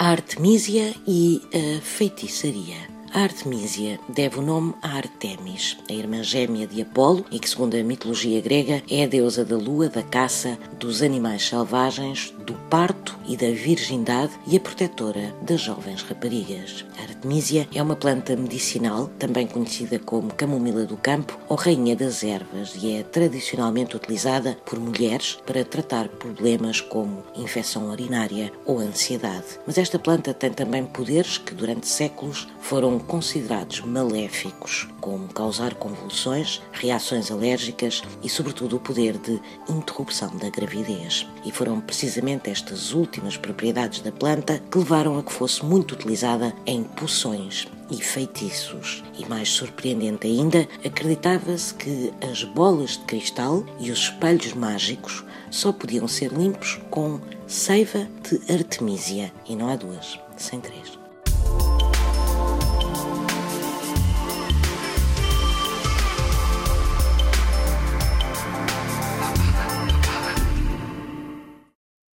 a Artemisia e a Feitiçaria. A Artemisia deve o nome a Artemis, a irmã gêmea de Apolo e que, segundo a mitologia grega, é a deusa da lua, da caça, dos animais selvagens, do parto e da virgindade e a protetora das jovens raparigas. A Artemisia é uma planta medicinal, também conhecida como camomila do campo ou rainha das ervas, e é tradicionalmente utilizada por mulheres para tratar problemas como infecção urinária ou ansiedade. Mas esta planta tem também poderes que durante séculos foram considerados maléficos, como causar convulsões, reações alérgicas e, sobretudo, o poder de interrupção da gravidez. E foram precisamente estas últimas propriedades da planta que levaram a que fosse muito utilizada em poções e feitiços. E mais surpreendente ainda, acreditava-se que as bolas de cristal e os espelhos mágicos só podiam ser limpos com seiva de Artemisia. E não há duas, sem três.